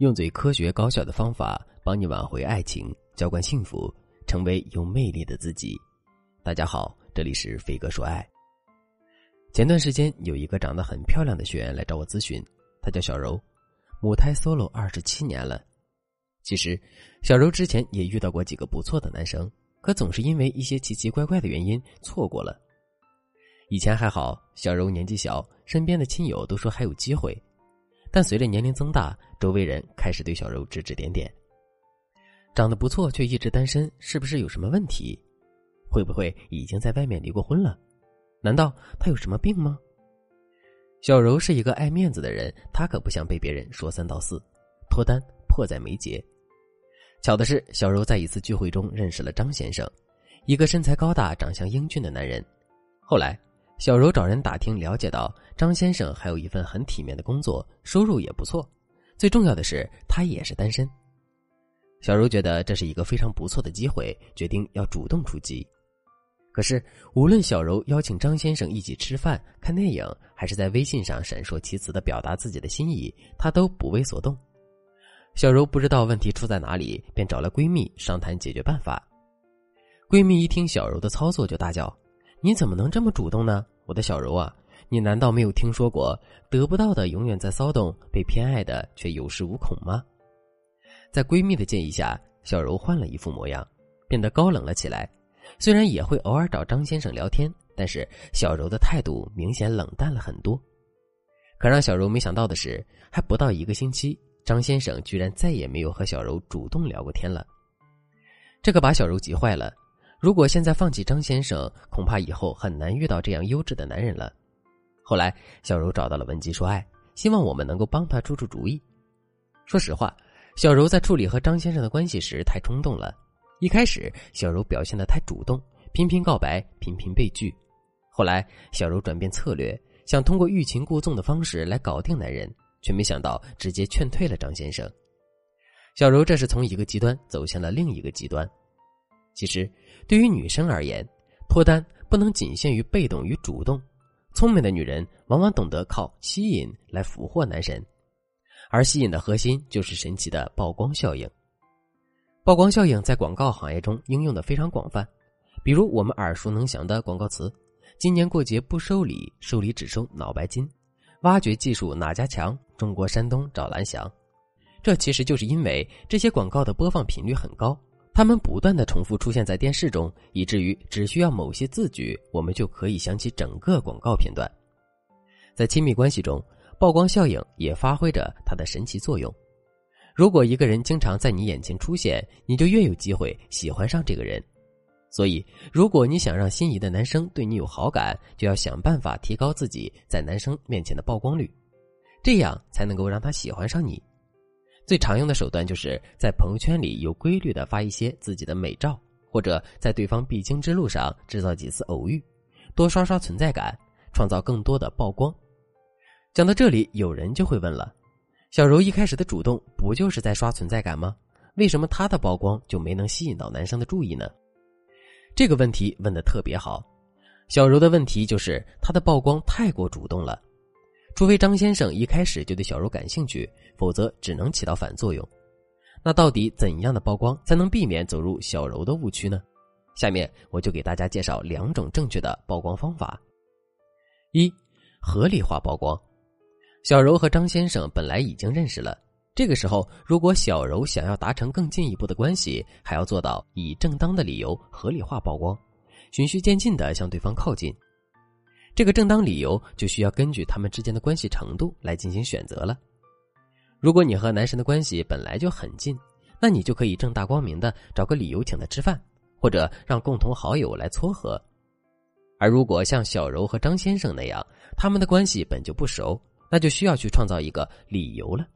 用最科学高效的方法帮你挽回爱情，浇灌幸福，成为有魅力的自己。大家好，这里是飞哥说爱。前段时间有一个长得很漂亮的学员来找我咨询，她叫小柔，母胎 solo 二十七年了。其实，小柔之前也遇到过几个不错的男生，可总是因为一些奇奇怪怪的原因错过了。以前还好，小柔年纪小，身边的亲友都说还有机会。但随着年龄增大，周围人开始对小柔指指点点。长得不错却一直单身，是不是有什么问题？会不会已经在外面离过婚了？难道他有什么病吗？小柔是一个爱面子的人，她可不想被别人说三道四，脱单迫在眉睫。巧的是，小柔在一次聚会中认识了张先生，一个身材高大、长相英俊的男人。后来。小柔找人打听，了解到张先生还有一份很体面的工作，收入也不错。最重要的是，他也是单身。小柔觉得这是一个非常不错的机会，决定要主动出击。可是，无论小柔邀请张先生一起吃饭、看电影，还是在微信上闪烁其词的表达自己的心意，他都不为所动。小柔不知道问题出在哪里，便找了闺蜜商谈解决办法。闺蜜一听小柔的操作，就大叫。你怎么能这么主动呢，我的小柔啊！你难道没有听说过得不到的永远在骚动，被偏爱的却有恃无恐吗？在闺蜜的建议下，小柔换了一副模样，变得高冷了起来。虽然也会偶尔找张先生聊天，但是小柔的态度明显冷淡了很多。可让小柔没想到的是，还不到一个星期，张先生居然再也没有和小柔主动聊过天了。这可把小柔急坏了。如果现在放弃张先生，恐怕以后很难遇到这样优质的男人了。后来，小柔找到了文姬说爱，希望我们能够帮他出出主意。说实话，小柔在处理和张先生的关系时太冲动了。一开始，小柔表现的太主动，频频告白，频频被拒。后来，小柔转变策略，想通过欲擒故纵的方式来搞定男人，却没想到直接劝退了张先生。小柔这是从一个极端走向了另一个极端。其实，对于女生而言，脱单不能仅限于被动与主动。聪明的女人往往懂得靠吸引来俘获男神，而吸引的核心就是神奇的曝光效应。曝光效应在广告行业中应用的非常广泛，比如我们耳熟能详的广告词：“今年过节不收礼，收礼只收脑白金；挖掘技术哪家强？中国山东找蓝翔。”这其实就是因为这些广告的播放频率很高。他们不断的重复出现在电视中，以至于只需要某些字句，我们就可以想起整个广告片段。在亲密关系中，曝光效应也发挥着它的神奇作用。如果一个人经常在你眼前出现，你就越有机会喜欢上这个人。所以，如果你想让心仪的男生对你有好感，就要想办法提高自己在男生面前的曝光率，这样才能够让他喜欢上你。最常用的手段就是在朋友圈里有规律的发一些自己的美照，或者在对方必经之路上制造几次偶遇，多刷刷存在感，创造更多的曝光。讲到这里，有人就会问了：小柔一开始的主动不就是在刷存在感吗？为什么她的曝光就没能吸引到男生的注意呢？这个问题问的特别好。小柔的问题就是她的曝光太过主动了。除非张先生一开始就对小柔感兴趣，否则只能起到反作用。那到底怎样的曝光才能避免走入小柔的误区呢？下面我就给大家介绍两种正确的曝光方法。一、合理化曝光。小柔和张先生本来已经认识了，这个时候如果小柔想要达成更进一步的关系，还要做到以正当的理由合理化曝光，循序渐进的向对方靠近。这个正当理由就需要根据他们之间的关系程度来进行选择了。如果你和男神的关系本来就很近，那你就可以正大光明的找个理由请他吃饭，或者让共同好友来撮合。而如果像小柔和张先生那样，他们的关系本就不熟，那就需要去创造一个理由了。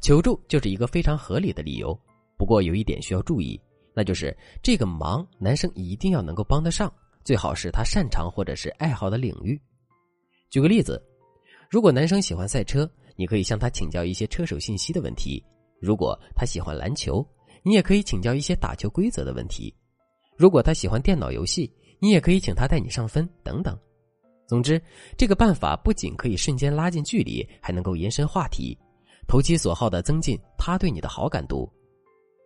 求助就是一个非常合理的理由，不过有一点需要注意，那就是这个忙男生一定要能够帮得上。最好是他擅长或者是爱好的领域。举个例子，如果男生喜欢赛车，你可以向他请教一些车手信息的问题；如果他喜欢篮球，你也可以请教一些打球规则的问题；如果他喜欢电脑游戏，你也可以请他带你上分等等。总之，这个办法不仅可以瞬间拉近距离，还能够延伸话题，投其所好的增进他对你的好感度。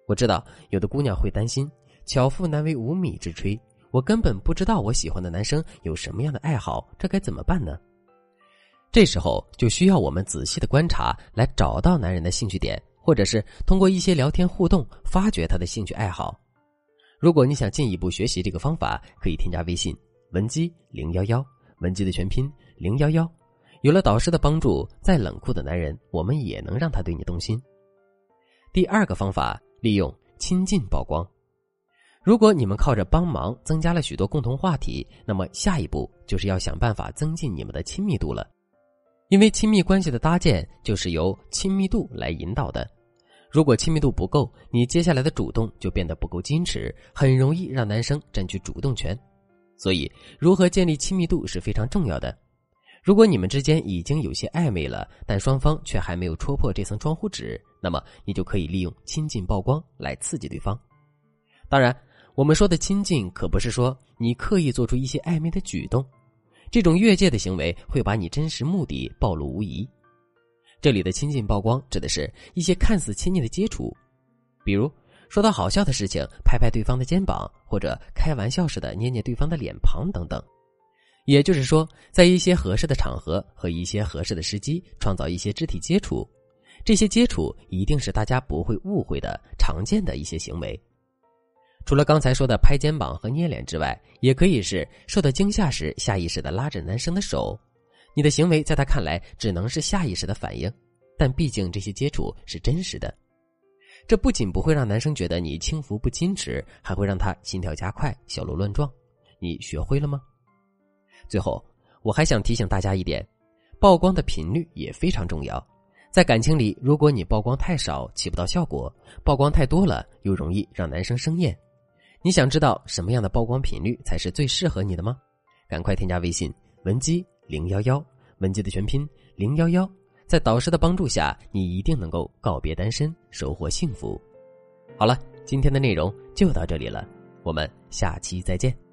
我知道有的姑娘会担心，巧妇难为无米之炊，我根本不知道我喜欢的男生有什么样的爱好，这该怎么办呢？这时候就需要我们仔细的观察，来找到男人的兴趣点，或者是通过一些聊天互动，发掘他的兴趣爱好。如果你想进一步学习这个方法，可以添加微信文姬零幺幺，文姬的全拼零幺幺。有了导师的帮助，再冷酷的男人，我们也能让他对你动心。第二个方法，利用亲近曝光。如果你们靠着帮忙增加了许多共同话题，那么下一步就是要想办法增进你们的亲密度了。因为亲密关系的搭建就是由亲密度来引导的。如果亲密度不够，你接下来的主动就变得不够矜持，很容易让男生占据主动权。所以，如何建立亲密度是非常重要的。如果你们之间已经有些暧昧了，但双方却还没有戳破这层窗户纸，那么你就可以利用亲近曝光来刺激对方。当然，我们说的亲近可不是说你刻意做出一些暧昧的举动，这种越界的行为会把你真实目的暴露无遗。这里的亲近曝光指的是一些看似亲密的接触，比如说到好笑的事情，拍拍对方的肩膀，或者开玩笑似的捏捏对方的脸庞等等。也就是说，在一些合适的场合和一些合适的时机，创造一些肢体接触，这些接触一定是大家不会误会的常见的一些行为。除了刚才说的拍肩膀和捏脸之外，也可以是受到惊吓时下意识的拉着男生的手。你的行为在他看来只能是下意识的反应，但毕竟这些接触是真实的。这不仅不会让男生觉得你轻浮不矜持，还会让他心跳加快、小鹿乱撞。你学会了吗？最后，我还想提醒大家一点，曝光的频率也非常重要。在感情里，如果你曝光太少，起不到效果；曝光太多了，又容易让男生生厌。你想知道什么样的曝光频率才是最适合你的吗？赶快添加微信文姬零幺幺，文姬的全拼零幺幺，在导师的帮助下，你一定能够告别单身，收获幸福。好了，今天的内容就到这里了，我们下期再见。